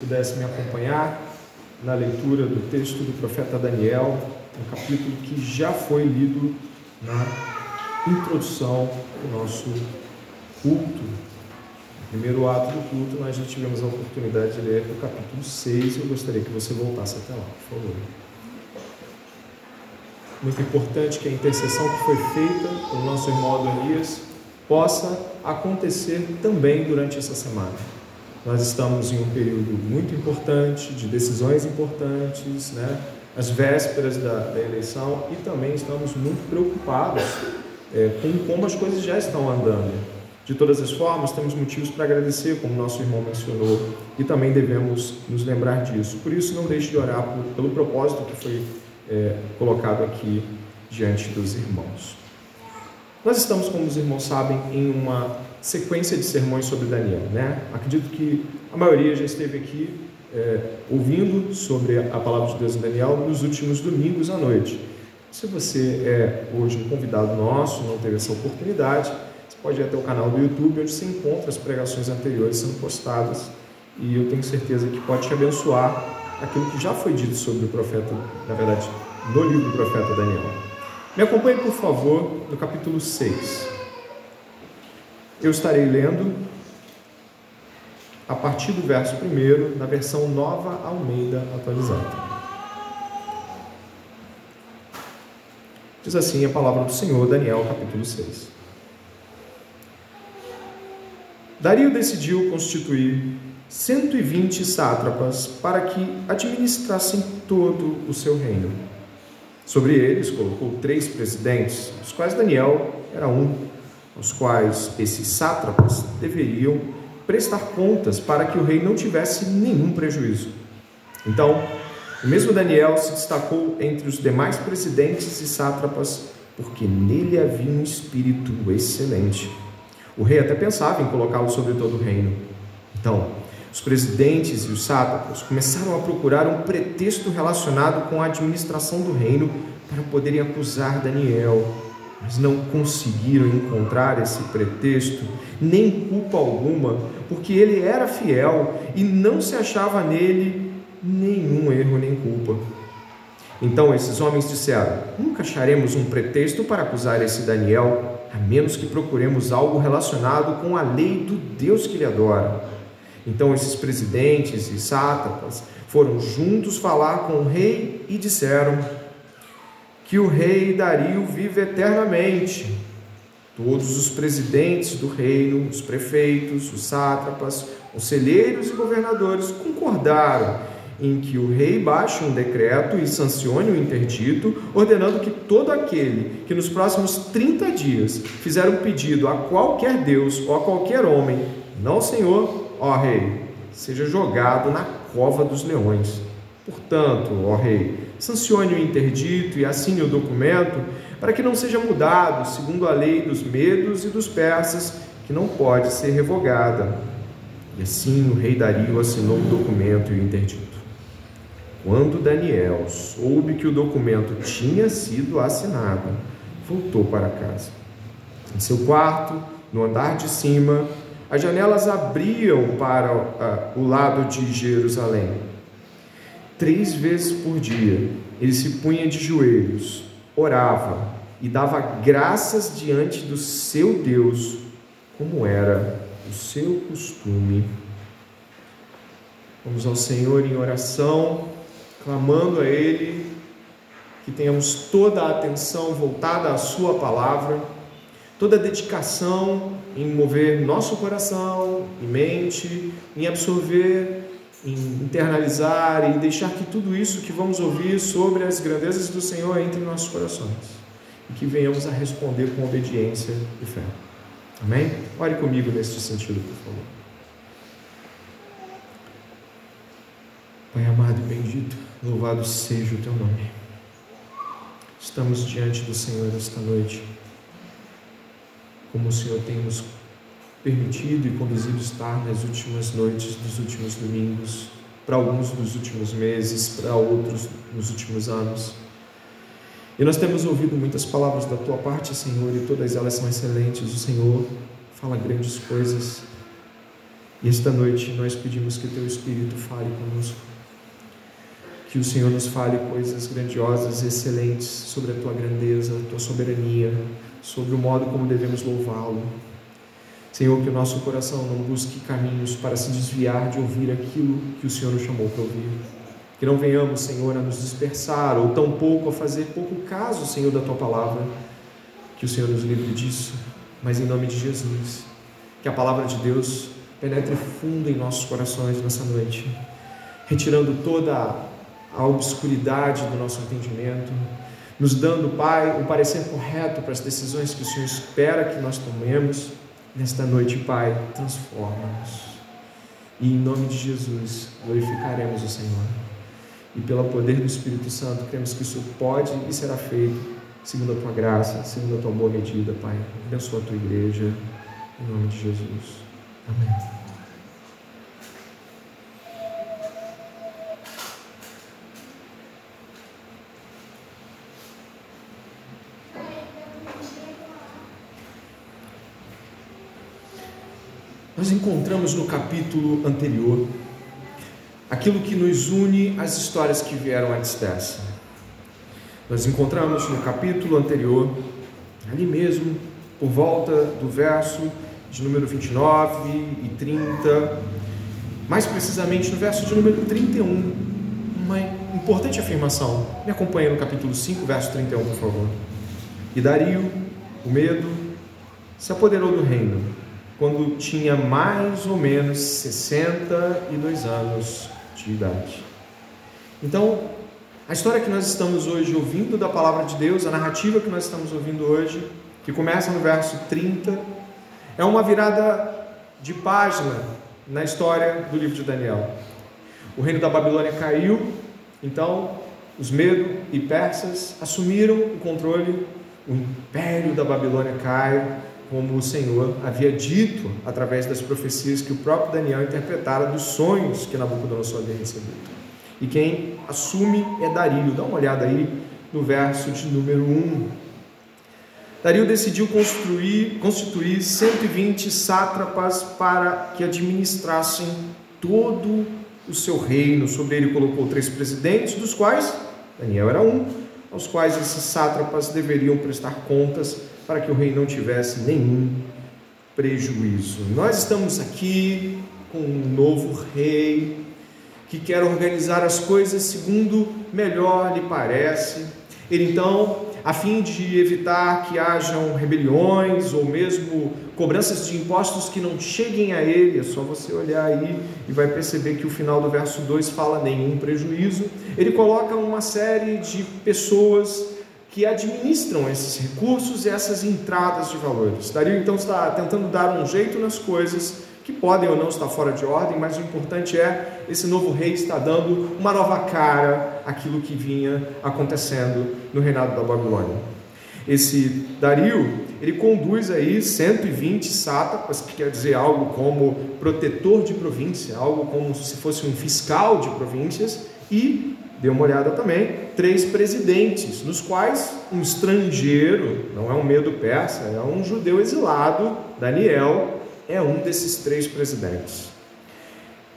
pudesse me acompanhar na leitura do texto do profeta Daniel, um capítulo que já foi lido na introdução do nosso culto. No primeiro ato do culto, nós já tivemos a oportunidade de ler o capítulo 6 e eu gostaria que você voltasse até lá, por favor. Muito importante que a intercessão que foi feita pelo nosso irmão Adonias possa acontecer também durante essa semana nós estamos em um período muito importante, de decisões importantes, né? as vésperas da, da eleição e também estamos muito preocupados é, com como as coisas já estão andando. De todas as formas, temos motivos para agradecer, como nosso irmão mencionou, e também devemos nos lembrar disso. Por isso, não deixe de orar por, pelo propósito que foi é, colocado aqui diante dos irmãos. Nós estamos, como os irmãos sabem, em uma sequência de sermões sobre Daniel. Né? Acredito que a maioria já esteve aqui é, ouvindo sobre a palavra de Deus em Daniel nos últimos domingos à noite. Se você é hoje um convidado nosso, não teve essa oportunidade, você pode ir até o canal do YouTube, onde você encontra as pregações anteriores sendo postadas e eu tenho certeza que pode te abençoar aquilo que já foi dito sobre o profeta, na verdade, no livro do profeta Daniel. Me acompanhe, por favor, no capítulo 6 eu estarei lendo a partir do verso 1, na versão nova Almeida atualizada. Diz assim a palavra do Senhor, Daniel, capítulo 6. Dario decidiu constituir 120 sátrapas para que administrassem todo o seu reino. Sobre eles colocou três presidentes, dos quais Daniel era um os quais esses sátrapas deveriam prestar contas para que o rei não tivesse nenhum prejuízo. Então, o mesmo Daniel se destacou entre os demais presidentes e sátrapas porque nele havia um espírito excelente. O rei até pensava em colocá-lo sobre todo o reino. Então, os presidentes e os sátrapas começaram a procurar um pretexto relacionado com a administração do reino para poderem acusar Daniel mas não conseguiram encontrar esse pretexto, nem culpa alguma, porque ele era fiel e não se achava nele nenhum erro nem culpa. Então esses homens disseram: Nunca acharemos um pretexto para acusar esse Daniel, a menos que procuremos algo relacionado com a lei do Deus que ele adora. Então esses presidentes e sátrapas foram juntos falar com o rei e disseram: que o rei Dario vive eternamente. Todos os presidentes do reino, os prefeitos, os sátrapas, conselheiros e governadores concordaram em que o rei baixe um decreto e sancione o interdito, ordenando que todo aquele que nos próximos 30 dias fizer um pedido a qualquer Deus ou a qualquer homem, não Senhor, ó rei, seja jogado na cova dos leões. Portanto, ó rei, sancione o interdito e assine o documento para que não seja mudado segundo a lei dos medos e dos persas, que não pode ser revogada. E assim o rei Dario assinou o documento e o interdito. Quando Daniel soube que o documento tinha sido assinado, voltou para casa. Em seu quarto, no andar de cima, as janelas abriam para uh, o lado de Jerusalém Três vezes por dia ele se punha de joelhos, orava e dava graças diante do seu Deus, como era o seu costume. Vamos ao Senhor em oração, clamando a Ele que tenhamos toda a atenção voltada à Sua palavra, toda a dedicação em mover nosso coração e mente, em absorver em internalizar e deixar que tudo isso que vamos ouvir sobre as grandezas do Senhor entre em nossos corações e que venhamos a responder com obediência e fé. Amém? Ore comigo neste sentido, por favor. Pai amado e bendito, louvado seja o teu nome. Estamos diante do Senhor esta noite, como o Senhor tem nos permitido e conduzido estar nas últimas noites dos últimos domingos, para alguns nos últimos meses, para outros nos últimos anos. E nós temos ouvido muitas palavras da tua parte, Senhor, e todas elas são excelentes. O Senhor fala grandes coisas. E esta noite nós pedimos que Teu Espírito fale conosco. Que o Senhor nos fale coisas grandiosas, excelentes sobre a Tua grandeza, a Tua soberania, sobre o modo como devemos louvá-lo. Senhor, que o nosso coração não busque caminhos para se desviar de ouvir aquilo que o Senhor nos chamou para ouvir. Que não venhamos, Senhor, a nos dispersar ou tampouco a fazer pouco caso, Senhor, da Tua palavra. Que o Senhor nos livre disso, mas em nome de Jesus. Que a palavra de Deus penetre fundo em nossos corações nessa noite, retirando toda a obscuridade do nosso entendimento, nos dando, Pai, o parecer correto para as decisões que o Senhor espera que nós tomemos. Nesta noite, Pai, transforma-nos. E em nome de Jesus, glorificaremos o Senhor. E pelo poder do Espírito Santo, cremos que isso pode e será feito, segundo a tua graça, segundo a tua boa medida, Pai. Abençoa a tua igreja, em nome de Jesus. Amém. Nós encontramos no capítulo anterior aquilo que nos une às histórias que vieram antes dessa. Nós encontramos no capítulo anterior, ali mesmo, por volta do verso de número 29 e 30, mais precisamente no verso de número 31, uma importante afirmação. Me acompanhe no capítulo 5, verso 31, por favor. E Dario, o medo, se apoderou do reino quando tinha mais ou menos 62 anos de idade. Então, a história que nós estamos hoje ouvindo da palavra de Deus, a narrativa que nós estamos ouvindo hoje, que começa no verso 30, é uma virada de página na história do livro de Daniel. O reino da Babilônia caiu, então os Medo e Persas assumiram o controle, o império da Babilônia cai, como o Senhor havia dito através das profecias que o próprio Daniel interpretara dos sonhos que Nabucodonosor havia recebido. E quem assume é Dario. Dá uma olhada aí no verso de número 1. Dario decidiu construir, constituir 120 sátrapas para que administrassem todo o seu reino. Sobre ele colocou três presidentes, dos quais Daniel era um, aos quais esses sátrapas deveriam prestar contas para que o rei não tivesse nenhum prejuízo. Nós estamos aqui com um novo rei que quer organizar as coisas segundo melhor lhe parece. Ele então, a fim de evitar que hajam rebeliões ou mesmo cobranças de impostos que não cheguem a ele, é só você olhar aí e vai perceber que o final do verso 2 fala nenhum prejuízo. Ele coloca uma série de pessoas que administram esses recursos e essas entradas de valores. Dario então está tentando dar um jeito nas coisas que podem ou não estar fora de ordem, mas o importante é esse novo rei está dando uma nova cara àquilo que vinha acontecendo no reinado da Babilônia. Esse Dario, ele conduz aí 120 sátrapas, que quer dizer algo como protetor de província, algo como se fosse um fiscal de províncias, e dê uma olhada também, três presidentes, nos quais um estrangeiro, não é um medo persa, é um judeu exilado, Daniel, é um desses três presidentes.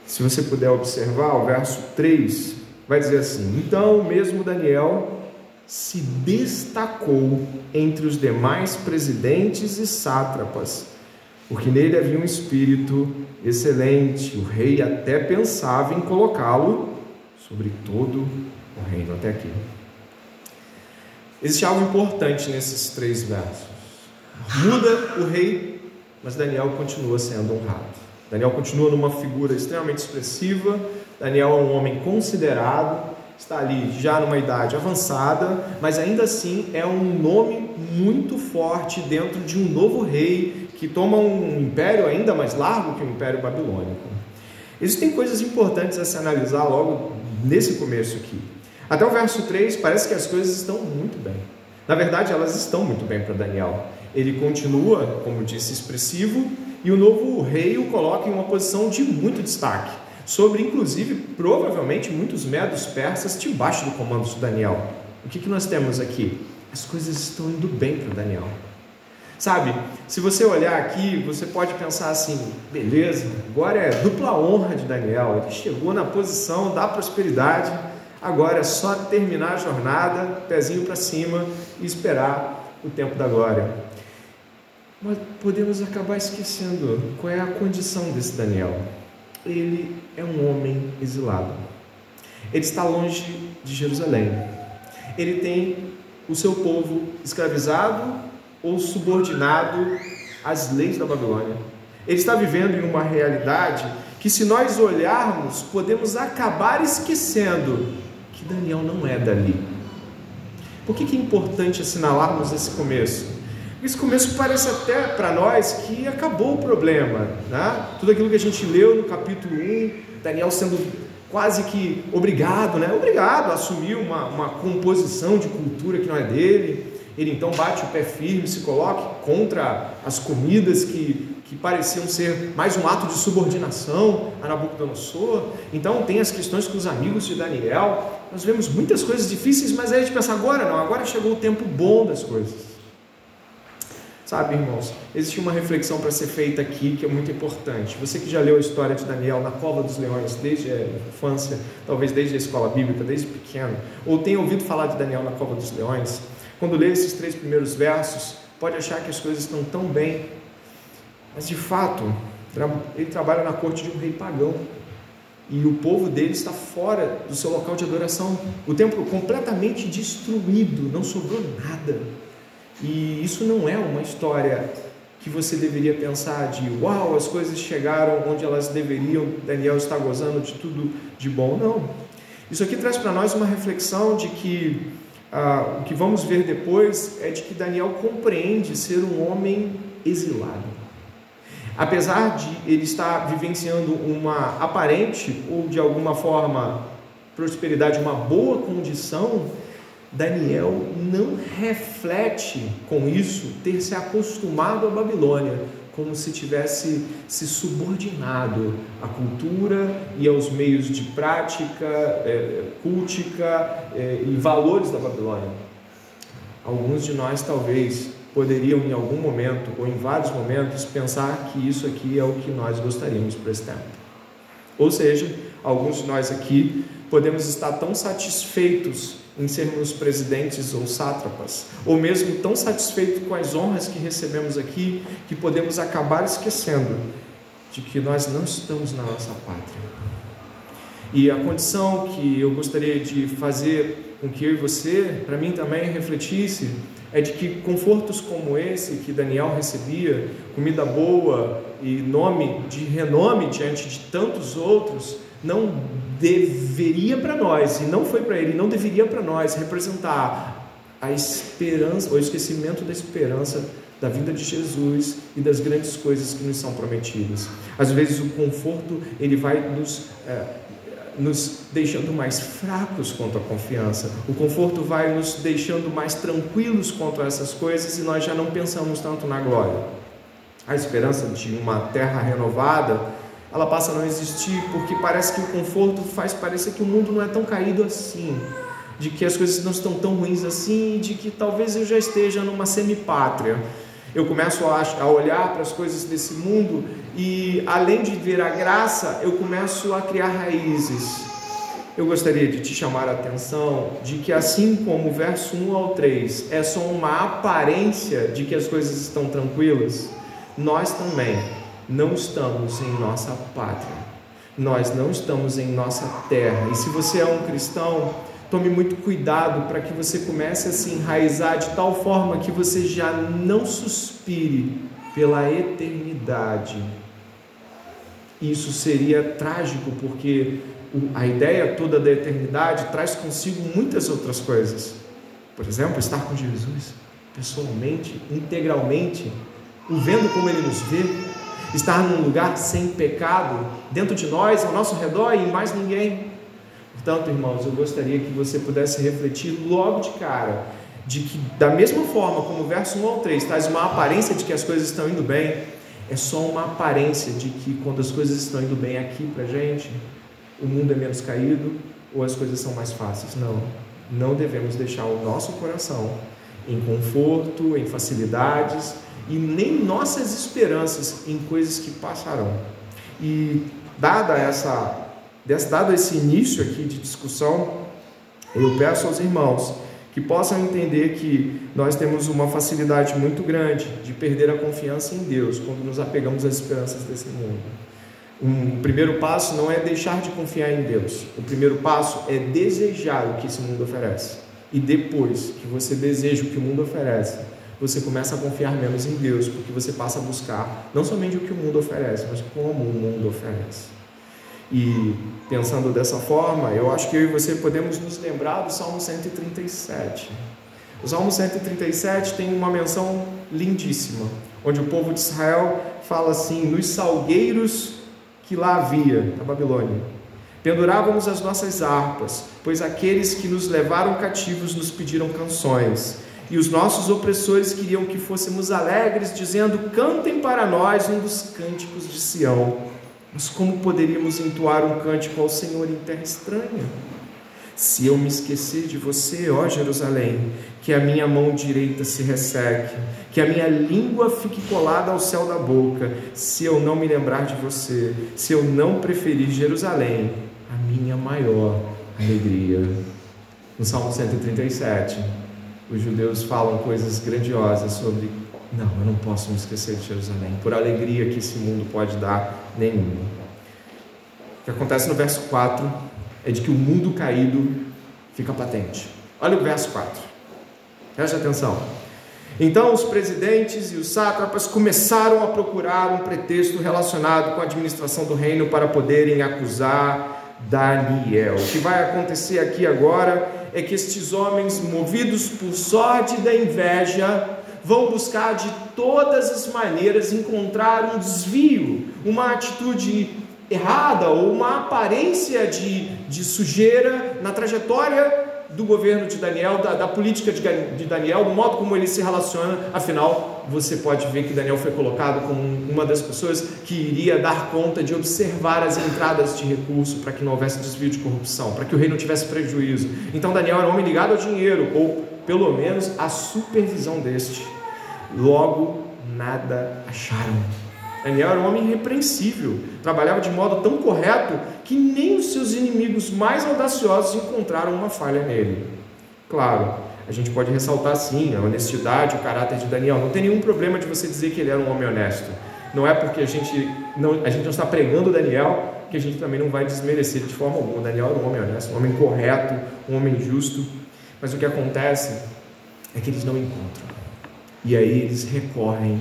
Se você puder observar, o verso 3 vai dizer assim: Então, mesmo Daniel se destacou entre os demais presidentes e sátrapas, porque nele havia um espírito excelente. O rei até pensava em colocá-lo sobre todo o reino até aqui. Existe algo importante nesses três versos. Muda o rei, mas Daniel continua sendo honrado. Daniel continua numa figura extremamente expressiva. Daniel é um homem considerado, está ali já numa idade avançada, mas ainda assim é um nome muito forte dentro de um novo rei que toma um império ainda mais largo que o Império Babilônico. Existem coisas importantes a se analisar logo nesse começo aqui. Até o verso 3 parece que as coisas estão muito bem. Na verdade, elas estão muito bem para Daniel. Ele continua, como disse, expressivo, e o novo rei o coloca em uma posição de muito destaque, sobre inclusive, provavelmente, muitos medos persas debaixo do comando de Daniel. O que, que nós temos aqui? As coisas estão indo bem para Daniel. Sabe, se você olhar aqui, você pode pensar assim: beleza, agora é dupla honra de Daniel, ele chegou na posição da prosperidade, agora é só terminar a jornada, pezinho para cima e esperar o tempo da glória. Mas podemos acabar esquecendo qual é a condição desse Daniel. Ele é um homem exilado. Ele está longe de Jerusalém. Ele tem o seu povo escravizado ou subordinado às leis da Babilônia. Ele está vivendo em uma realidade que, se nós olharmos, podemos acabar esquecendo que Daniel não é dali. Por que, é importante assinalarmos esse começo? Esse começo parece até para nós que acabou o problema. Né? Tudo aquilo que a gente leu no capítulo 1, Daniel sendo quase que obrigado, né? obrigado a assumir uma, uma composição de cultura que não é dele, ele então bate o pé firme, se coloca contra as comidas que, que pareciam ser mais um ato de subordinação a Nabucodonosor. Então tem as questões com os amigos de Daniel. Nós vemos muitas coisas difíceis, mas aí a gente pensa, agora não, agora chegou o tempo bom das coisas. Sabe, irmãos, existe uma reflexão para ser feita aqui que é muito importante. Você que já leu a história de Daniel na cova dos leões desde a infância, talvez desde a escola bíblica, desde pequeno, ou tenha ouvido falar de Daniel na cova dos leões, quando lê esses três primeiros versos, pode achar que as coisas estão tão bem, mas de fato, ele trabalha na corte de um rei pagão. E o povo dele está fora do seu local de adoração. O templo completamente destruído, não sobrou nada. E isso não é uma história que você deveria pensar de uau, as coisas chegaram onde elas deveriam, Daniel está gozando de tudo de bom. Não. Isso aqui traz para nós uma reflexão de que ah, o que vamos ver depois é de que Daniel compreende ser um homem exilado. Apesar de ele estar vivenciando uma aparente ou de alguma forma prosperidade, uma boa condição, Daniel não reflete com isso ter se acostumado à Babilônia, como se tivesse se subordinado à cultura e aos meios de prática, é, cultica é, e valores da Babilônia. Alguns de nós talvez poderiam em algum momento ou em vários momentos pensar que isso aqui é o que nós gostaríamos para esse tempo. Ou seja, alguns de nós aqui podemos estar tão satisfeitos em sermos presidentes ou sátrapas, ou mesmo tão satisfeitos com as honras que recebemos aqui, que podemos acabar esquecendo de que nós não estamos na nossa pátria. E a condição que eu gostaria de fazer com que eu e você, para mim também, refletisse, é de que confortos como esse que Daniel recebia, comida boa e nome de renome diante de tantos outros, não deveria para nós, e não foi para ele, não deveria para nós representar a esperança, o esquecimento da esperança da vinda de Jesus e das grandes coisas que nos são prometidas. Às vezes o conforto ele vai nos é, nos deixando mais fracos quanto à confiança. O conforto vai nos deixando mais tranquilos quanto a essas coisas e nós já não pensamos tanto na glória. A esperança de uma terra renovada ela passa a não existir porque parece que o conforto faz parecer que o mundo não é tão caído assim, de que as coisas não estão tão ruins assim, de que talvez eu já esteja numa semipátria. Eu começo a olhar para as coisas desse mundo e, além de ver a graça, eu começo a criar raízes. Eu gostaria de te chamar a atenção de que, assim como o verso 1 ao 3 é só uma aparência de que as coisas estão tranquilas, nós também não estamos em nossa pátria, nós não estamos em nossa terra. E se você é um cristão, tome muito cuidado para que você comece a se enraizar de tal forma que você já não suspire pela eternidade. Isso seria trágico, porque a ideia toda da eternidade traz consigo muitas outras coisas. Por exemplo, estar com Jesus pessoalmente, integralmente, o vendo como ele nos vê, estar num lugar sem pecado dentro de nós, ao nosso redor e mais ninguém. Portanto, irmãos, eu gostaria que você pudesse refletir logo de cara de que, da mesma forma como o verso 1 ao 3 traz uma aparência de que as coisas estão indo bem, é só uma aparência de que quando as coisas estão indo bem aqui para gente, o mundo é menos caído ou as coisas são mais fáceis. Não, não devemos deixar o nosso coração em conforto, em facilidades e nem nossas esperanças em coisas que passarão. E dada essa, dado esse início aqui de discussão, eu peço aos irmãos que possam entender que nós temos uma facilidade muito grande de perder a confiança em Deus quando nos apegamos às esperanças desse mundo. Um primeiro passo não é deixar de confiar em Deus. O primeiro passo é desejar o que esse mundo oferece. E depois que você deseja o que o mundo oferece, você começa a confiar menos em Deus, porque você passa a buscar não somente o que o mundo oferece, mas como o mundo oferece. E pensando dessa forma, eu acho que eu e você podemos nos lembrar do Salmo 137. O Salmo 137 tem uma menção lindíssima, onde o povo de Israel fala assim: nos salgueiros que lá havia, na Babilônia, pendurávamos as nossas harpas, pois aqueles que nos levaram cativos nos pediram canções. E os nossos opressores queriam que fôssemos alegres, dizendo: Cantem para nós um dos cânticos de Sião. Mas como poderíamos entoar um cântico ao Senhor em terra estranha? Se eu me esquecer de você, ó Jerusalém, que a minha mão direita se resseque, que a minha língua fique colada ao céu da boca, se eu não me lembrar de você, se eu não preferir Jerusalém, a minha maior alegria. No Salmo 137, os judeus falam coisas grandiosas sobre não, eu não posso me esquecer de Jerusalém, por alegria que esse mundo pode dar, nenhuma. O que acontece no verso 4 é de que o mundo caído fica patente. Olha o verso 4. Preste atenção. Então os presidentes e os sátrapas começaram a procurar um pretexto relacionado com a administração do reino para poderem acusar Daniel. O que vai acontecer aqui agora é que estes homens, movidos por sorte da inveja, vão buscar de todas as maneiras encontrar um desvio, uma atitude errada ou uma aparência de, de sujeira na trajetória do governo de Daniel, da, da política de, de, Daniel, do modo como ele se relaciona. Afinal, você pode ver que Daniel foi colocado como uma das pessoas que iria dar conta de observar as entradas de recurso para que não houvesse desvio de corrupção, para que o rei não tivesse prejuízo. Então, Daniel era um homem ligado ao dinheiro, ou pelo menos à supervisão deste. Logo, nada acharam. Daniel era um homem irrepreensível, trabalhava de modo tão correto que nem os seus inimigos mais audaciosos encontraram uma falha nele. Claro, a gente pode ressaltar sim a honestidade, o caráter de Daniel. Não tem nenhum problema de você dizer que ele era um homem honesto. Não é porque a gente não, a gente não está pregando Daniel que a gente também não vai desmerecer de forma alguma. Daniel era um homem honesto, um homem correto, um homem justo. Mas o que acontece é que eles não encontram. E aí eles recorrem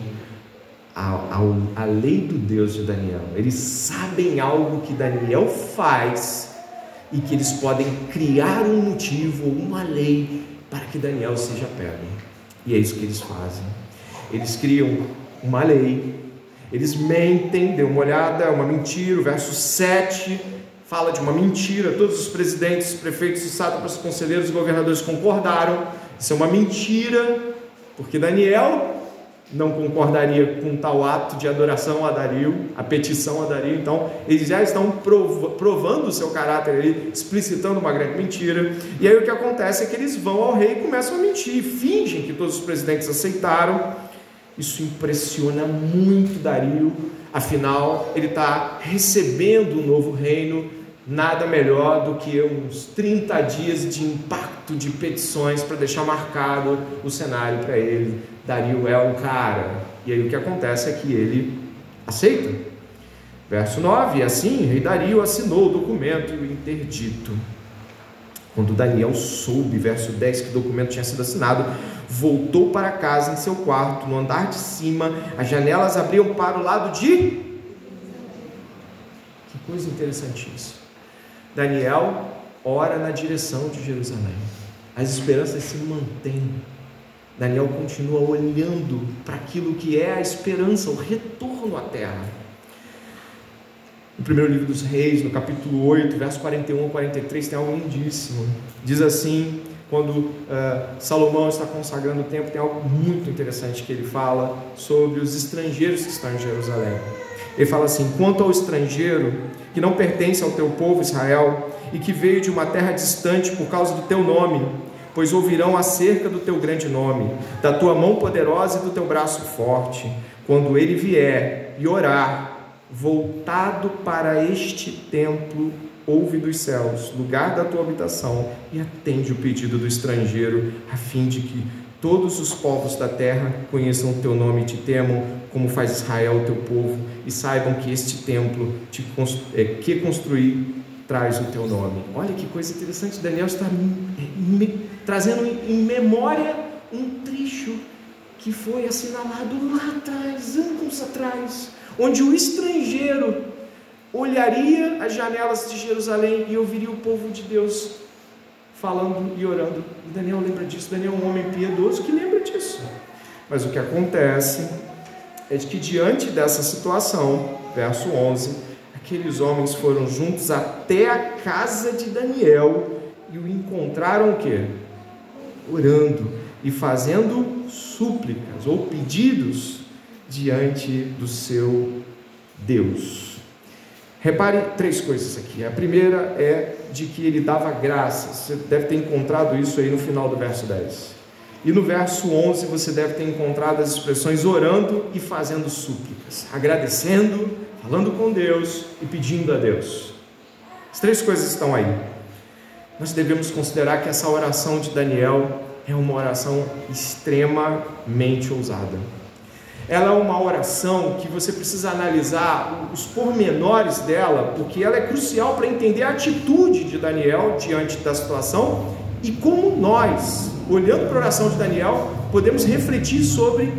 à lei do Deus de Daniel. Eles sabem algo que Daniel faz e que eles podem criar um motivo, uma lei para que Daniel seja pego. E é isso que eles fazem. Eles criam uma lei, eles mentem, dê uma olhada, uma mentira. O verso 7 fala de uma mentira. Todos os presidentes, prefeitos, sátrapas, conselheiros e governadores concordaram. Isso é uma mentira porque Daniel não concordaria com tal ato de adoração a Dario, a petição a Dario, então eles já estão provando o seu caráter ali, explicitando uma grande mentira. E aí o que acontece é que eles vão ao rei e começam a mentir, fingem que todos os presidentes aceitaram. Isso impressiona muito Dario, afinal ele está recebendo o um novo reino nada melhor do que uns 30 dias de impacto de petições para deixar marcado o cenário para ele. Dario é um cara. E aí o que acontece é que ele aceita. Verso 9: Assim, rei Dario assinou o documento interdito. Quando Daniel soube, verso 10, que o documento tinha sido assinado, voltou para casa em seu quarto, no andar de cima, as janelas abriam para o lado de. Que coisa interessante isso. Daniel ora na direção de Jerusalém. As esperanças se mantêm. Daniel continua olhando para aquilo que é a esperança, o retorno à terra. No primeiro livro dos Reis, no capítulo 8, verso 41 a 43, tem algo lindíssimo. Diz assim: quando uh, Salomão está consagrando o templo, tem algo muito interessante que ele fala sobre os estrangeiros que estão em Jerusalém. Ele fala assim: quanto ao estrangeiro que não pertence ao teu povo Israel e que veio de uma terra distante por causa do teu nome, pois ouvirão acerca do teu grande nome, da tua mão poderosa e do teu braço forte, quando ele vier e orar, voltado para este templo, ouve dos céus, lugar da tua habitação, e atende o pedido do estrangeiro, a fim de que todos os povos da terra conheçam o teu nome e te temam, como faz Israel, teu povo, e saibam que este templo te, é, que construí traz o teu nome. Olha que coisa interessante, Daniel está me, trazendo em memória um trecho que foi assinalado lá atrás, anos atrás, onde o estrangeiro olharia as janelas de Jerusalém e ouviria o povo de Deus falando e orando. E Daniel lembra disso. Daniel é um homem piedoso que lembra disso. Mas o que acontece é que diante dessa situação, verso 11, aqueles homens foram juntos até a casa de Daniel e o encontraram o quê? Orando e fazendo súplicas ou pedidos diante do seu Deus. Repare três coisas aqui. A primeira é de que ele dava graças. Você deve ter encontrado isso aí no final do verso 10. E no verso 11 você deve ter encontrado as expressões orando e fazendo súplicas, agradecendo, falando com Deus e pedindo a Deus. As três coisas estão aí. Nós devemos considerar que essa oração de Daniel é uma oração extremamente ousada ela é uma oração que você precisa analisar os pormenores dela, porque ela é crucial para entender a atitude de Daniel diante da situação e como nós, olhando para a oração de Daniel, podemos refletir sobre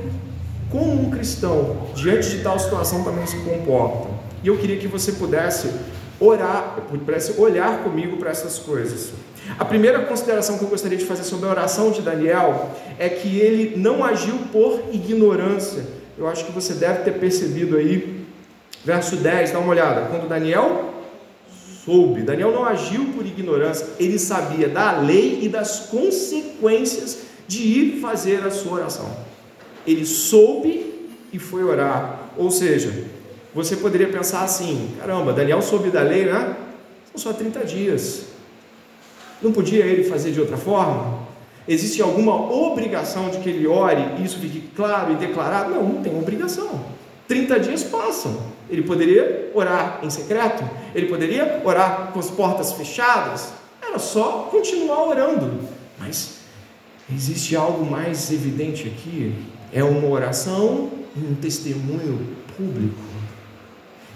como um cristão, diante de tal situação, também se comporta. E eu queria que você pudesse orar, pudesse olhar comigo para essas coisas. A primeira consideração que eu gostaria de fazer sobre a oração de Daniel é que ele não agiu por ignorância. Eu acho que você deve ter percebido aí, verso 10, dá uma olhada. Quando Daniel soube, Daniel não agiu por ignorância, ele sabia da lei e das consequências de ir fazer a sua oração. Ele soube e foi orar. Ou seja, você poderia pensar assim: caramba, Daniel soube da lei, né? São só 30 dias. Não podia ele fazer de outra forma? Existe alguma obrigação de que ele ore e isso fique claro e declarado? Não, não tem obrigação. 30 dias passam. Ele poderia orar em secreto, ele poderia orar com as portas fechadas, era só continuar orando. Mas existe algo mais evidente aqui: é uma oração e um testemunho público.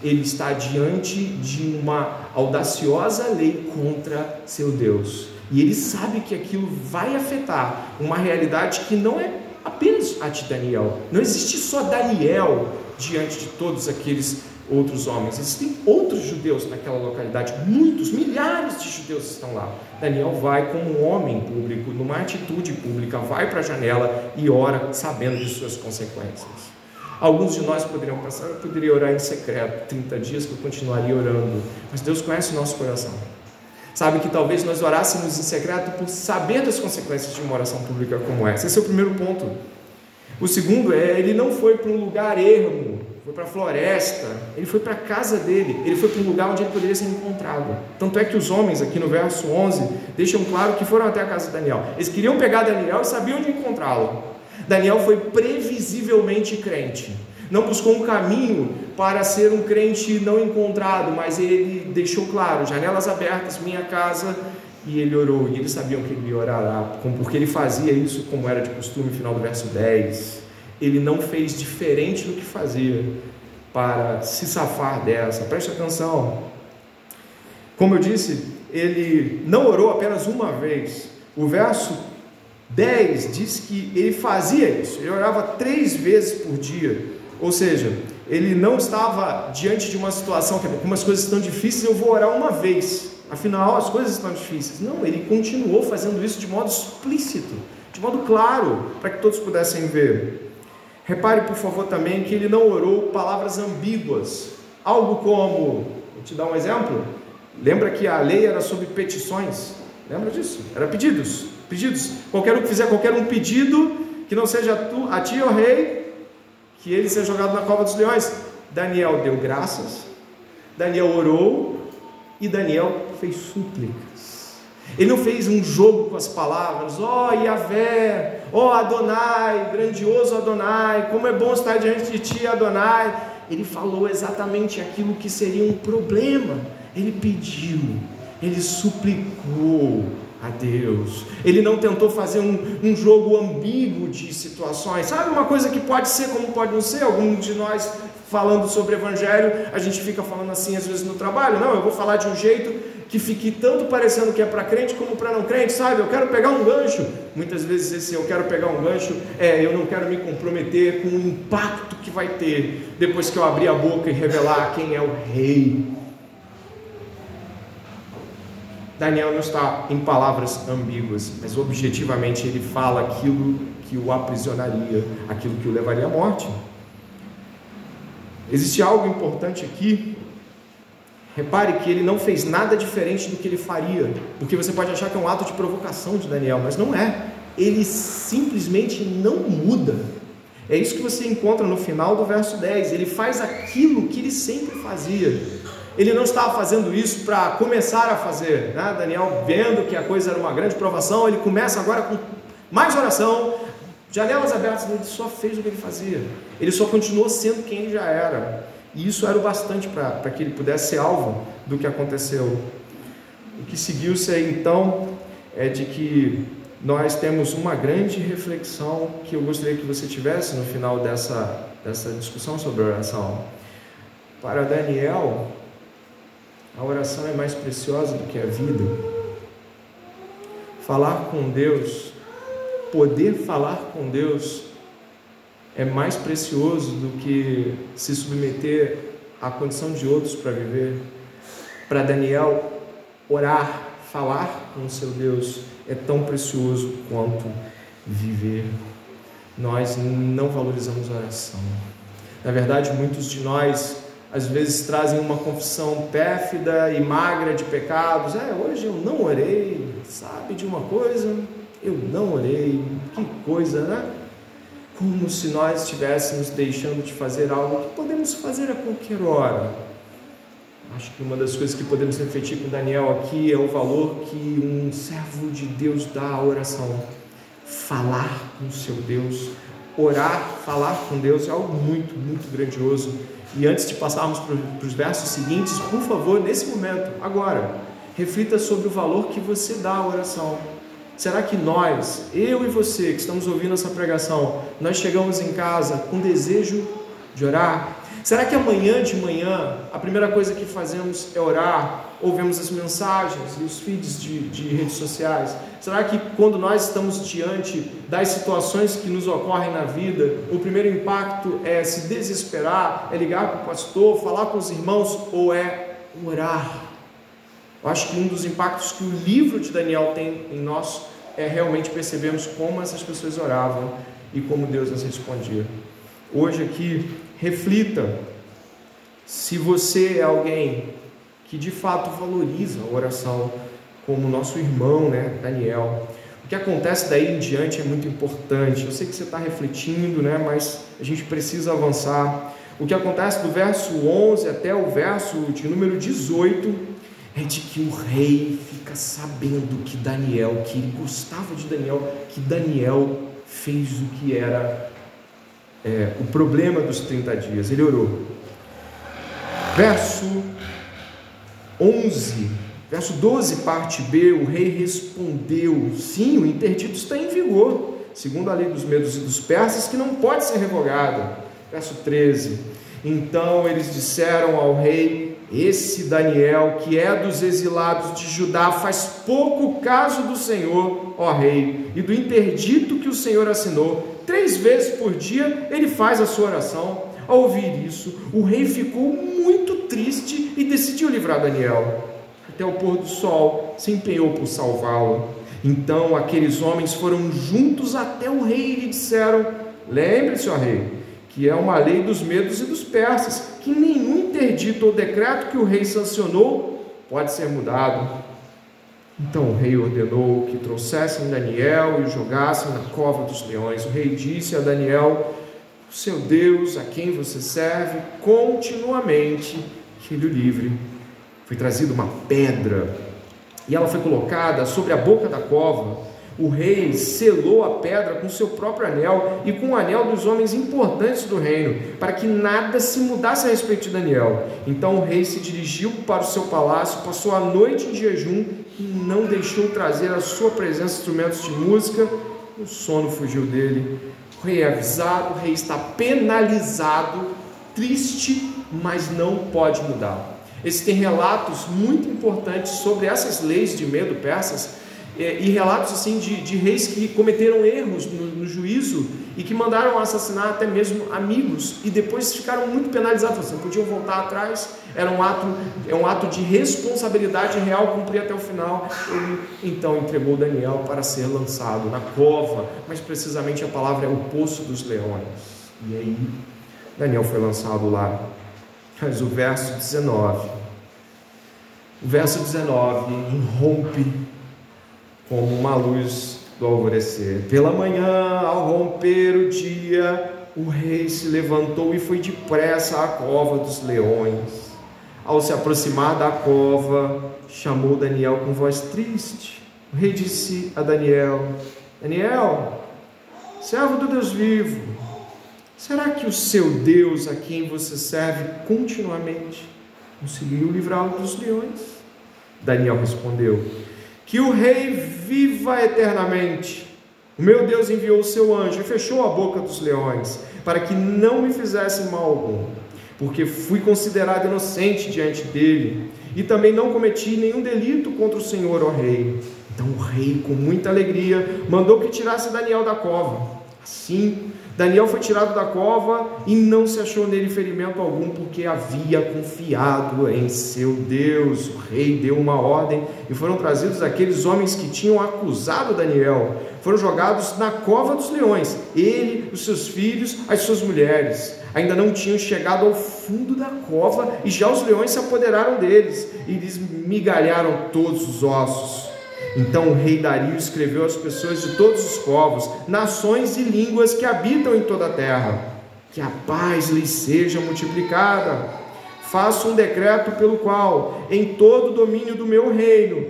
Ele está diante de uma audaciosa lei contra seu Deus. E ele sabe que aquilo vai afetar uma realidade que não é apenas a de Daniel. Não existe só Daniel diante de todos aqueles outros homens. Existem outros judeus naquela localidade, muitos, milhares de judeus estão lá. Daniel vai como um homem público, numa atitude pública, vai para a janela e ora sabendo de suas consequências. Alguns de nós poderiam pensar, eu poderia orar em secreto, 30 dias que eu continuaria orando, mas Deus conhece o nosso coração. Sabe que talvez nós orássemos em secreto por saber das consequências de uma oração pública como essa. Esse é o primeiro ponto. O segundo é, ele não foi para um lugar ermo, foi para a floresta, ele foi para a casa dele, ele foi para um lugar onde ele poderia ser encontrado. Tanto é que os homens, aqui no verso 11, deixam claro que foram até a casa de Daniel. Eles queriam pegar Daniel e sabiam onde encontrá-lo. Daniel foi previsivelmente crente não buscou um caminho para ser um crente não encontrado, mas ele deixou claro: janelas abertas, minha casa, e ele orou. E eles sabiam que ele ia orar lá, porque ele fazia isso como era de costume, no final do verso 10. Ele não fez diferente do que fazia para se safar dessa. Preste atenção. Como eu disse, ele não orou apenas uma vez. O verso 10 diz que ele fazia isso, ele orava três vezes por dia. Ou seja, ele não estava diante de uma situação que algumas coisas estão difíceis, eu vou orar uma vez. Afinal, as coisas estão difíceis. Não, ele continuou fazendo isso de modo explícito, de modo claro, para que todos pudessem ver. Repare, por favor, também que ele não orou palavras ambíguas. Algo como, vou te dar um exemplo. Lembra que a lei era sobre petições? Lembra disso? Era pedidos. Pedidos. Qualquer um que fizer qualquer um pedido, que não seja tu, a ti, ó rei, que ele seja jogado na cova dos leões. Daniel deu graças, Daniel orou e Daniel fez súplicas. Ele não fez um jogo com as palavras, ó oh, Yahvé, ó oh, Adonai, grandioso Adonai, como é bom estar diante de ti, Adonai. Ele falou exatamente aquilo que seria um problema. Ele pediu, ele suplicou a Deus. Ele não tentou fazer um, um jogo ambíguo de situações. Sabe uma coisa que pode ser como pode não ser? Alguns de nós falando sobre evangelho, a gente fica falando assim às vezes no trabalho. Não, eu vou falar de um jeito que fique tanto parecendo que é para crente como para não crente, sabe? Eu quero pegar um gancho. Muitas vezes esse eu quero pegar um gancho é eu não quero me comprometer com o impacto que vai ter depois que eu abrir a boca e revelar quem é o rei. Daniel não está em palavras ambíguas, mas objetivamente ele fala aquilo que o aprisionaria, aquilo que o levaria à morte. Existe algo importante aqui. Repare que ele não fez nada diferente do que ele faria, porque você pode achar que é um ato de provocação de Daniel, mas não é. Ele simplesmente não muda. É isso que você encontra no final do verso 10. Ele faz aquilo que ele sempre fazia. Ele não estava fazendo isso para começar a fazer. Né? Daniel, vendo que a coisa era uma grande provação, ele começa agora com mais oração, janelas abertas, ele só fez o que ele fazia. Ele só continuou sendo quem ele já era. E isso era o bastante para que ele pudesse ser alvo do que aconteceu. O que seguiu-se então é de que nós temos uma grande reflexão que eu gostaria que você tivesse no final dessa, dessa discussão sobre oração. Para Daniel, a oração é mais preciosa do que a vida. Falar com Deus, poder falar com Deus, é mais precioso do que se submeter à condição de outros para viver. Para Daniel, orar, falar com o seu Deus é tão precioso quanto viver. Nós não valorizamos a oração. Na verdade, muitos de nós às vezes trazem uma confissão pérfida e magra de pecados. É, hoje eu não orei, sabe de uma coisa? Eu não orei, que coisa, né? Como se nós estivéssemos deixando de fazer algo que podemos fazer a qualquer hora. Acho que uma das coisas que podemos refletir com Daniel aqui é o valor que um servo de Deus dá à oração. Falar com seu Deus, orar, falar com Deus é algo muito, muito grandioso e antes de passarmos para os versos seguintes, por favor, nesse momento, agora, reflita sobre o valor que você dá à oração. Será que nós, eu e você que estamos ouvindo essa pregação, nós chegamos em casa com desejo de orar? Será que amanhã de manhã a primeira coisa que fazemos é orar? Ouvemos as mensagens e os feeds de, de redes sociais? Será que quando nós estamos diante das situações que nos ocorrem na vida, o primeiro impacto é se desesperar, é ligar para o pastor, falar com os irmãos ou é orar? Eu acho que um dos impactos que o livro de Daniel tem em nós é realmente percebermos como essas pessoas oravam e como Deus as respondia. Hoje aqui reflita se você é alguém que de fato valoriza a oração, como nosso irmão, né, Daniel. O que acontece daí em diante é muito importante. Eu sei que você está refletindo, né, mas a gente precisa avançar. O que acontece do verso 11 até o verso de número 18 é de que o rei fica sabendo que Daniel, que ele gostava de Daniel, que Daniel fez o que era é, o problema dos 30 dias. Ele orou. Verso 11, verso 12, parte B, o rei respondeu: sim, o interdito está em vigor, segundo a lei dos medos e dos persas, que não pode ser revogada. Verso 13: então eles disseram ao rei: Esse Daniel, que é dos exilados de Judá, faz pouco caso do Senhor, ó rei, e do interdito que o Senhor assinou Três vezes por dia ele faz a sua oração. Ao ouvir isso, o rei ficou muito triste e decidiu livrar Daniel. Até o pôr do sol, se empenhou por salvá-lo. Então aqueles homens foram juntos até o rei e lhe disseram: Lembre-se, ó rei, que é uma lei dos medos e dos persas, que nenhum interdito ou decreto que o rei sancionou pode ser mudado. Então o rei ordenou que trouxessem Daniel e o jogassem na cova dos leões. O rei disse a Daniel: O seu Deus, a quem você serve continuamente, que o livre. Foi trazida uma pedra e ela foi colocada sobre a boca da cova, o rei selou a pedra com seu próprio anel e com o anel dos homens importantes do reino, para que nada se mudasse a respeito de Daniel. Então o rei se dirigiu para o seu palácio, passou a noite em jejum e não deixou trazer à sua presença instrumentos de música. O sono fugiu dele. O rei é avisado, o rei está penalizado, triste, mas não pode mudar. Existem relatos muito importantes sobre essas leis de medo persas é, e relatos assim de, de, reis que cometeram erros no, no, juízo e que mandaram assassinar até mesmo amigos e depois ficaram muito penalizados, assim, podiam voltar atrás, era um ato, é um ato de responsabilidade real cumprir até o final. Ele então entregou Daniel para ser lançado na cova, mas precisamente a palavra é o poço dos leões. E aí Daniel foi lançado lá. Mas o verso 19, o verso 19 rompe como uma luz do alvorecer. Pela manhã, ao romper o dia, o rei se levantou e foi depressa à cova dos leões. Ao se aproximar da cova, chamou Daniel com voz triste. O rei disse a Daniel: Daniel, servo do Deus vivo, será que o seu Deus a quem você serve continuamente conseguiu livrá-lo dos leões? Daniel respondeu: que o rei viva eternamente. O meu Deus enviou o seu anjo e fechou a boca dos leões, para que não me fizesse mal algum, porque fui considerado inocente diante dele, e também não cometi nenhum delito contra o Senhor, ó rei. Então o rei, com muita alegria, mandou que tirasse Daniel da cova. Assim, Daniel foi tirado da cova e não se achou nele ferimento algum, porque havia confiado em seu Deus. O rei deu uma ordem e foram trazidos aqueles homens que tinham acusado Daniel. Foram jogados na cova dos leões, ele, os seus filhos, as suas mulheres. Ainda não tinham chegado ao fundo da cova e já os leões se apoderaram deles e lhes migalharam todos os ossos. Então o rei Dario escreveu às pessoas de todos os povos, nações e línguas que habitam em toda a terra: que a paz lhes seja multiplicada. Faço um decreto pelo qual, em todo o domínio do meu reino,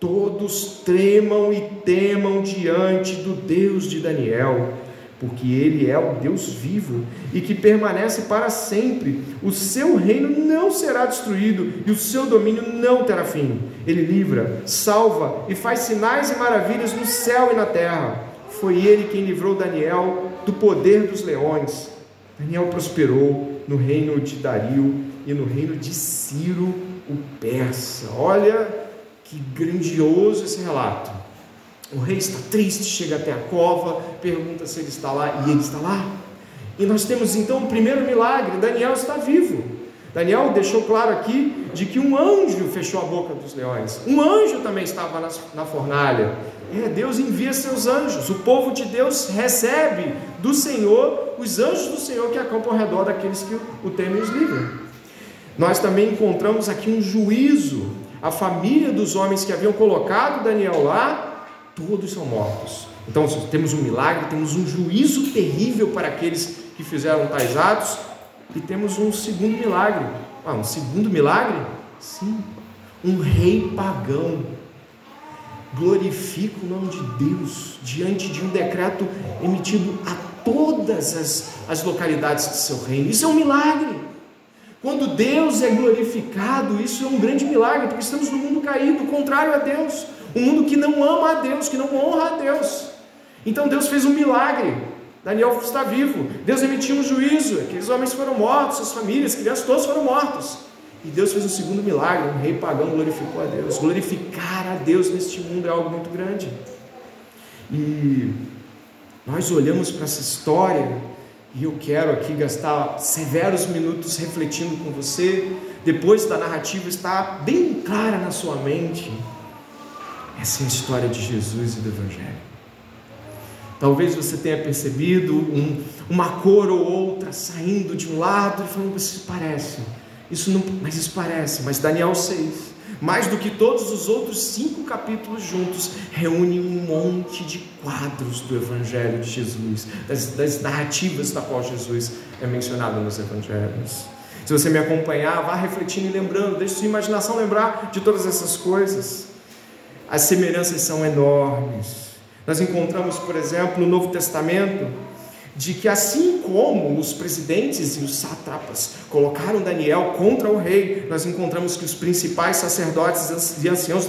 todos tremam e temam diante do Deus de Daniel porque Ele é o Deus vivo e que permanece para sempre. O seu reino não será destruído e o seu domínio não terá fim. Ele livra, salva e faz sinais e maravilhas no céu e na terra. Foi Ele quem livrou Daniel do poder dos leões. Daniel prosperou no reino de Dario e no reino de Ciro, o persa. Olha que grandioso esse relato. O rei está triste, chega até a cova, pergunta se ele está lá e ele está lá. E nós temos então o primeiro milagre: Daniel está vivo. Daniel deixou claro aqui de que um anjo fechou a boca dos leões. Um anjo também estava na, na fornalha. É, Deus envia seus anjos. O povo de Deus recebe do Senhor os anjos do Senhor que acampam ao redor daqueles que o temem e os livram. Nós também encontramos aqui um juízo. A família dos homens que haviam colocado Daniel lá todos são mortos. Então temos um milagre, temos um juízo terrível para aqueles que fizeram tais atos, e temos um segundo milagre. Ah, um segundo milagre? Sim, um rei pagão glorifica o nome de Deus diante de um decreto emitido a todas as, as localidades de seu reino. Isso é um milagre. Quando Deus é glorificado, isso é um grande milagre, porque estamos no mundo caído, contrário a Deus. Um mundo que não ama a Deus, que não honra a Deus. Então Deus fez um milagre. Daniel está vivo. Deus emitiu um juízo. Aqueles homens foram mortos, suas famílias, crianças, todos foram mortos. E Deus fez um segundo milagre. Um rei pagão glorificou a Deus. Glorificar a Deus neste mundo é algo muito grande. E nós olhamos para essa história e eu quero aqui gastar severos minutos refletindo com você. Depois da narrativa estar bem clara na sua mente essa é a história de Jesus e do Evangelho. Talvez você tenha percebido um, uma cor ou outra saindo de um lado e falando, isso parece, isso não, mas isso parece, mas Daniel 6, mais do que todos os outros cinco capítulos juntos, reúne um monte de quadros do Evangelho de Jesus, das, das narrativas da qual Jesus é mencionado nos Evangelhos. Se você me acompanhar, vá refletindo e lembrando, deixe sua imaginação lembrar de todas essas coisas. As semelhanças são enormes. Nós encontramos, por exemplo, no Novo Testamento, de que assim como os presidentes e os sátrapas colocaram Daniel contra o rei, nós encontramos que os principais sacerdotes e anciãos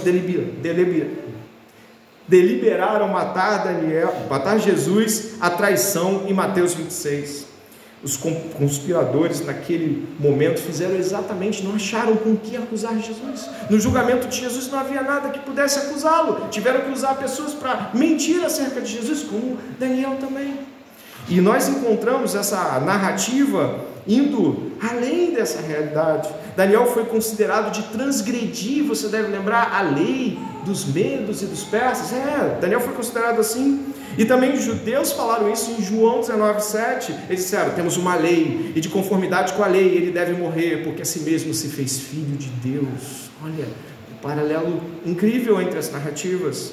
deliberaram matar Daniel, matar Jesus a traição em Mateus 26. Os conspiradores naquele momento fizeram exatamente, não acharam com que acusar Jesus. No julgamento de Jesus não havia nada que pudesse acusá-lo. Tiveram que usar pessoas para mentir acerca de Jesus, como Daniel também. E nós encontramos essa narrativa indo além dessa realidade. Daniel foi considerado de transgredir, você deve lembrar, a lei dos medos e dos persas. É, Daniel foi considerado assim. E também os judeus falaram isso em João 19,7. Eles disseram: temos uma lei, e de conformidade com a lei ele deve morrer, porque a si mesmo se fez filho de Deus. Olha, um paralelo incrível entre as narrativas.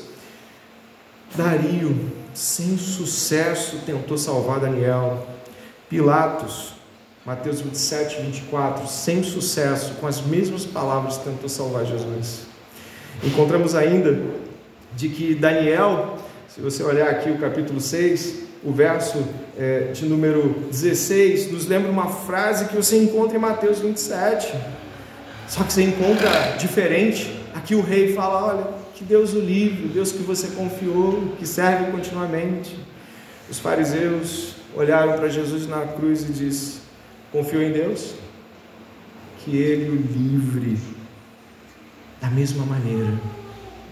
Dario, sem sucesso, tentou salvar Daniel. Pilatos, Mateus 27, 24, sem sucesso, com as mesmas palavras, tentou salvar Jesus. Encontramos ainda de que Daniel se você olhar aqui o capítulo 6, o verso é, de número 16, nos lembra uma frase que você encontra em Mateus 27. Só que você encontra diferente. Aqui o rei fala: olha, que Deus o livre, Deus que você confiou, que serve continuamente. Os fariseus olharam para Jesus na cruz e disse: Confiou em Deus? Que ele o livre. Da mesma maneira,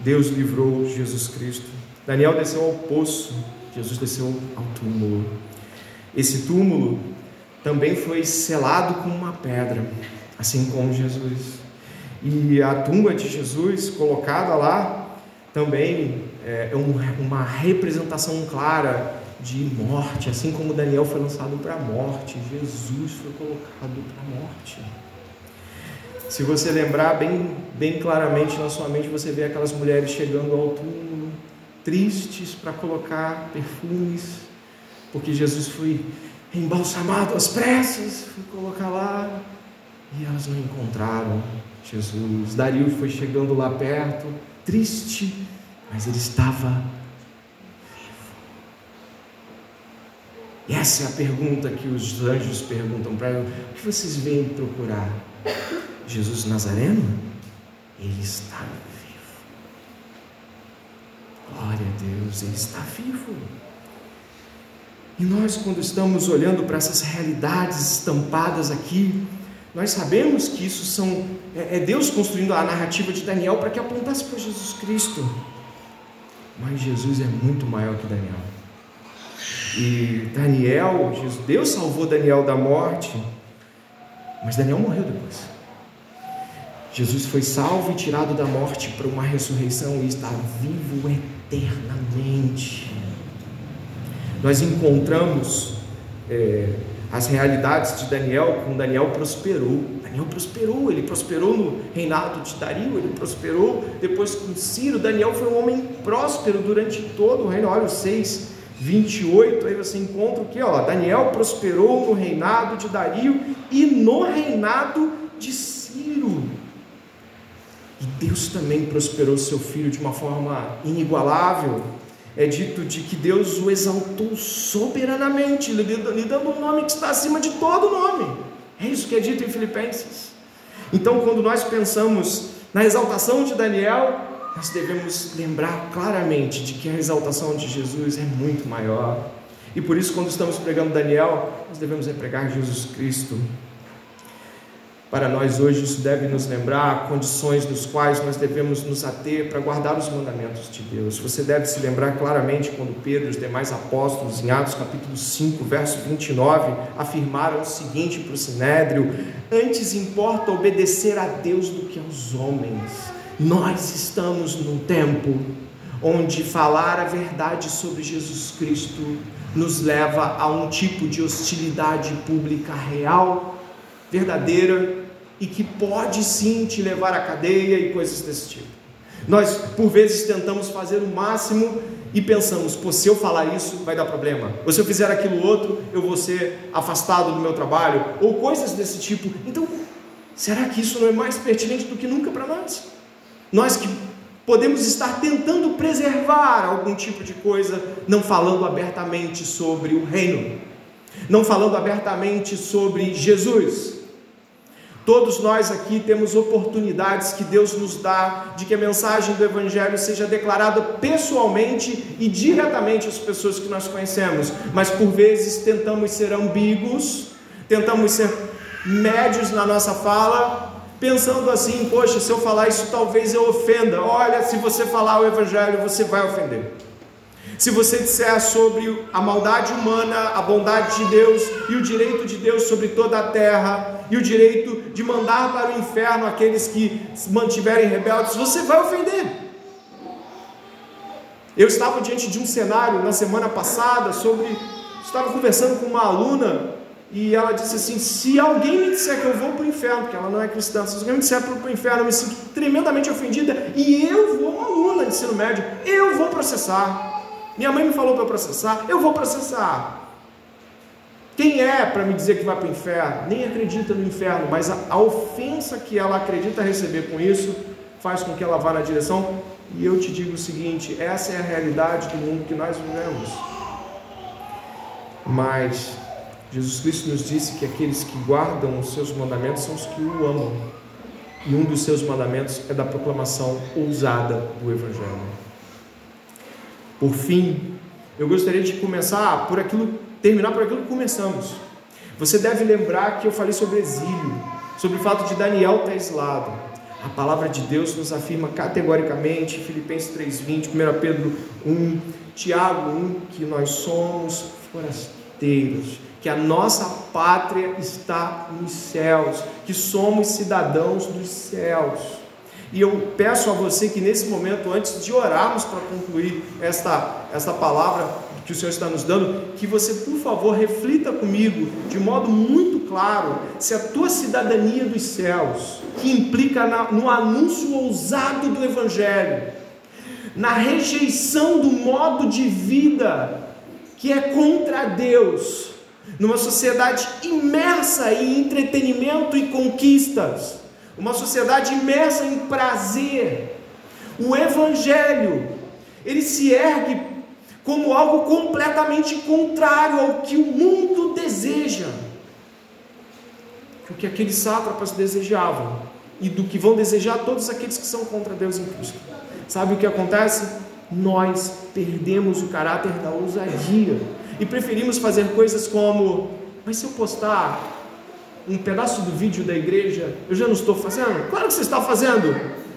Deus livrou Jesus Cristo Daniel desceu ao poço, Jesus desceu ao túmulo. Esse túmulo também foi selado com uma pedra, assim como Jesus. E a tumba de Jesus, colocada lá, também é, é uma representação clara de morte, assim como Daniel foi lançado para a morte, Jesus foi colocado para a morte. Se você lembrar bem, bem claramente na sua mente, você vê aquelas mulheres chegando ao túmulo tristes para colocar perfumes, porque Jesus foi embalsamado às pressas, foi colocar lá e elas não encontraram Jesus. Dario foi chegando lá perto, triste, mas ele estava vivo. E essa é a pergunta que os anjos perguntam para ele: o que vocês vêm procurar? Jesus Nazareno? Ele está vivo. Glória a Deus, Ele está vivo. E nós, quando estamos olhando para essas realidades estampadas aqui, nós sabemos que isso são é, é Deus construindo a narrativa de Daniel para que apontasse para Jesus Cristo. Mas Jesus é muito maior que Daniel. E Daniel, Deus salvou Daniel da morte, mas Daniel morreu depois. Jesus foi salvo e tirado da morte para uma ressurreição e está vivo eternamente. Nós encontramos é, as realidades de Daniel, como Daniel prosperou. Daniel prosperou, ele prosperou no reinado de Dario, ele prosperou depois com Ciro. Daniel foi um homem próspero durante todo o reino. Olha o 6, 28, aí você encontra o que? Ó, Daniel prosperou no reinado de Dario e no reinado de Ciro. E Deus também prosperou seu filho de uma forma inigualável. É dito de que Deus o exaltou soberanamente, lhe dando um nome que está acima de todo nome. É isso que é dito em Filipenses. Então, quando nós pensamos na exaltação de Daniel, nós devemos lembrar claramente de que a exaltação de Jesus é muito maior. E por isso, quando estamos pregando Daniel, nós devemos pregar Jesus Cristo. Para nós hoje isso deve nos lembrar condições nos quais nós devemos nos ater para guardar os mandamentos de Deus. Você deve se lembrar claramente quando Pedro e os demais apóstolos, em Atos capítulo 5, verso 29, afirmaram o seguinte para o Sinédrio: Antes importa obedecer a Deus do que aos homens. Nós estamos num tempo onde falar a verdade sobre Jesus Cristo nos leva a um tipo de hostilidade pública real, verdadeira e que pode sim te levar à cadeia e coisas desse tipo. Nós, por vezes, tentamos fazer o máximo e pensamos, pô, se eu falar isso, vai dar problema. Ou se eu fizer aquilo outro, eu vou ser afastado do meu trabalho. Ou coisas desse tipo. Então, será que isso não é mais pertinente do que nunca para nós? Nós que podemos estar tentando preservar algum tipo de coisa, não falando abertamente sobre o reino, não falando abertamente sobre Jesus. Todos nós aqui temos oportunidades que Deus nos dá de que a mensagem do Evangelho seja declarada pessoalmente e diretamente às pessoas que nós conhecemos, mas por vezes tentamos ser ambíguos, tentamos ser médios na nossa fala, pensando assim: poxa, se eu falar isso, talvez eu ofenda. Olha, se você falar o Evangelho, você vai ofender. Se você disser sobre a maldade humana, a bondade de Deus e o direito de Deus sobre toda a terra, e o direito de mandar para o inferno aqueles que se mantiverem rebeldes, você vai ofender. Eu estava diante de um cenário na semana passada sobre. Estava conversando com uma aluna e ela disse assim: se alguém me disser que eu vou para o inferno, porque ela não é cristã, se alguém me disser para o inferno, eu me sinto tremendamente ofendida e eu vou, uma aluna de ensino médio, eu vou processar. Minha mãe me falou para processar, eu vou processar. Quem é para me dizer que vai para o inferno? Nem acredita no inferno, mas a, a, ofensa que ela acredita receber com isso faz com que ela vá na direção. E eu te digo o seguinte: essa é a realidade do mundo que nós vivemos. Mas Jesus Cristo nos disse que aqueles que guardam os seus mandamentos são os que o amam. E um dos seus mandamentos é da proclamação ousada do Evangelho. Por fim, eu gostaria de começar por aquilo, terminar por aquilo que começamos. Você deve lembrar que eu falei sobre exílio, sobre o fato de Daniel estar exilado. A palavra de Deus nos afirma categoricamente, Filipenses 3:20, 1 Pedro 1, Tiago 1, que nós somos forasteiros, que a nossa pátria está nos céus, que somos cidadãos dos céus. E eu peço a você que nesse momento, antes de orarmos para concluir esta, esta palavra que o Senhor está nos dando, que você, por favor, reflita comigo de modo muito claro se a tua cidadania dos céus, que implica na, no anúncio ousado do Evangelho, na rejeição do modo de vida que é contra Deus, numa sociedade imersa em entretenimento e conquistas, uma sociedade imersa em prazer. O Evangelho, ele se ergue como algo completamente contrário ao que o mundo deseja, o que aqueles sátrapas desejavam e do que vão desejar todos aqueles que são contra Deus em Cristo. Sabe o que acontece? Nós perdemos o caráter da ousadia e preferimos fazer coisas como: mas se eu postar um pedaço do vídeo da igreja, eu já não estou fazendo? Claro que você está fazendo,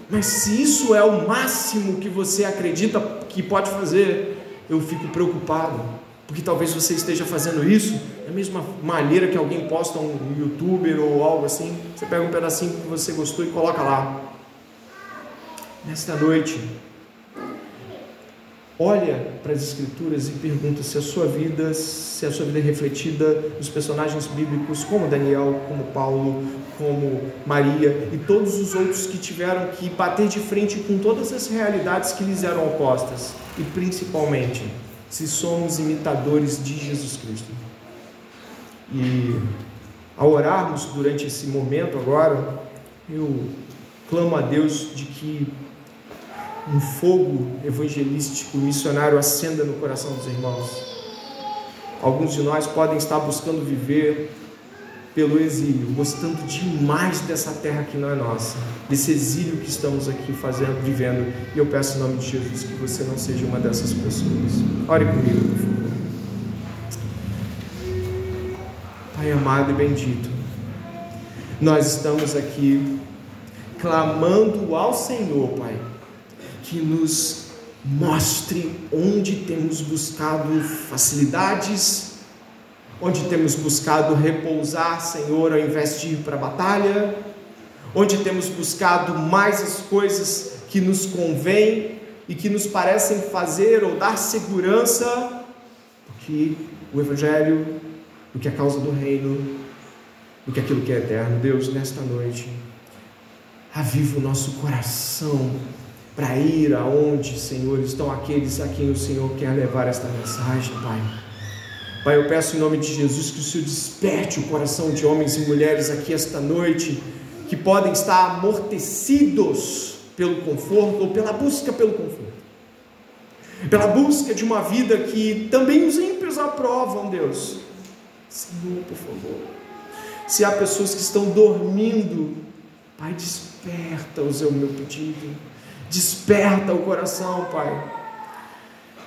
mas se isso é o máximo que você acredita que pode fazer, eu fico preocupado, porque talvez você esteja fazendo isso da mesma maneira que alguém posta um youtuber ou algo assim, você pega um pedacinho que você gostou e coloca lá. Nesta noite, olha para as escrituras e pergunta se a sua vida, se a sua vida é refletida nos personagens bíblicos como Daniel, como Paulo, como Maria e todos os outros que tiveram que bater de frente com todas as realidades que lhes eram opostas e principalmente se somos imitadores de Jesus Cristo. E ao orarmos durante esse momento agora, eu clamo a Deus de que um fogo evangelístico, missionário acenda no coração dos irmãos. Alguns de nós podem estar buscando viver pelo exílio, gostando demais dessa terra que não é nossa, desse exílio que estamos aqui fazendo, vivendo. E eu peço em nome de Jesus que você não seja uma dessas pessoas. Ore comigo, por favor. Pai amado e bendito, nós estamos aqui clamando ao Senhor, Pai que nos mostre onde temos buscado facilidades, onde temos buscado repousar, Senhor, ao invés de ir para a batalha, onde temos buscado mais as coisas que nos convêm e que nos parecem fazer ou dar segurança do que o Evangelho, do que a causa do reino, do que aquilo que é eterno. Deus, nesta noite, aviva o nosso coração para ir aonde, Senhor, estão aqueles a quem o Senhor quer levar esta mensagem, Pai. Pai, eu peço em nome de Jesus que o Senhor desperte o coração de homens e mulheres aqui esta noite, que podem estar amortecidos pelo conforto ou pela busca pelo conforto. Pela busca de uma vida que também os ímpios aprovam, Deus. Senhor, por favor. Se há pessoas que estão dormindo, Pai, desperta-os, é o meu pedido. Desperta o coração, Pai.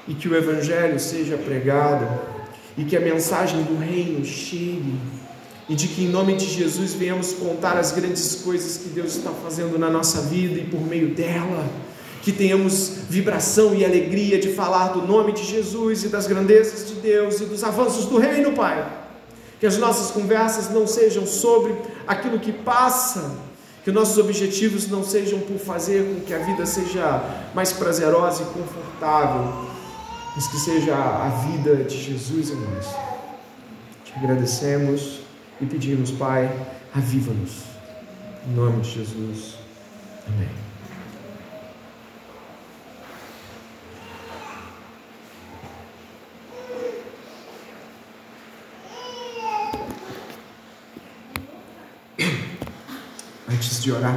E que o Evangelho seja pregado, e que a mensagem do Reino chegue, e de que em nome de Jesus venhamos contar as grandes coisas que Deus está fazendo na nossa vida e por meio dela. Que tenhamos vibração e alegria de falar do nome de Jesus e das grandezas de Deus e dos avanços do Reino, Pai. Que as nossas conversas não sejam sobre aquilo que passa, que nossos objetivos não sejam por fazer com que a vida seja mais prazerosa e confortável, mas que seja a vida de Jesus em nós. Te agradecemos e pedimos, Pai, aviva-nos. Em nome de Jesus. Amém. Antes de orar,